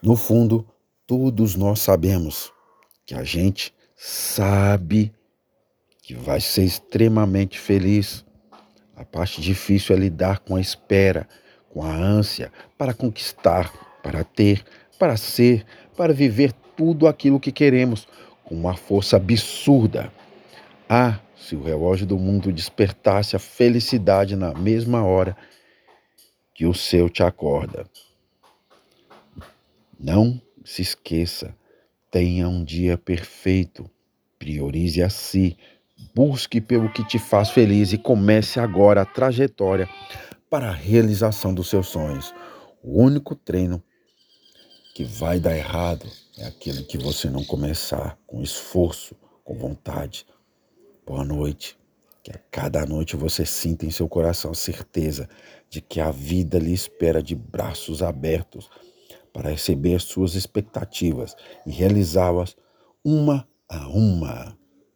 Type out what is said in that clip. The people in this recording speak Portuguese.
No fundo, todos nós sabemos que a gente sabe que vai ser extremamente feliz. A parte difícil é lidar com a espera, com a ânsia para conquistar, para ter, para ser, para viver tudo aquilo que queremos com uma força absurda. Ah, se o relógio do mundo despertasse a felicidade na mesma hora que o seu te acorda. Não se esqueça, tenha um dia perfeito, priorize a si, busque pelo que te faz feliz e comece agora a trajetória para a realização dos seus sonhos. O único treino que vai dar errado é aquele que você não começar com esforço, com vontade. Boa noite. Que a cada noite você sinta em seu coração a certeza de que a vida lhe espera de braços abertos para receber suas expectativas e realizá-las uma a uma.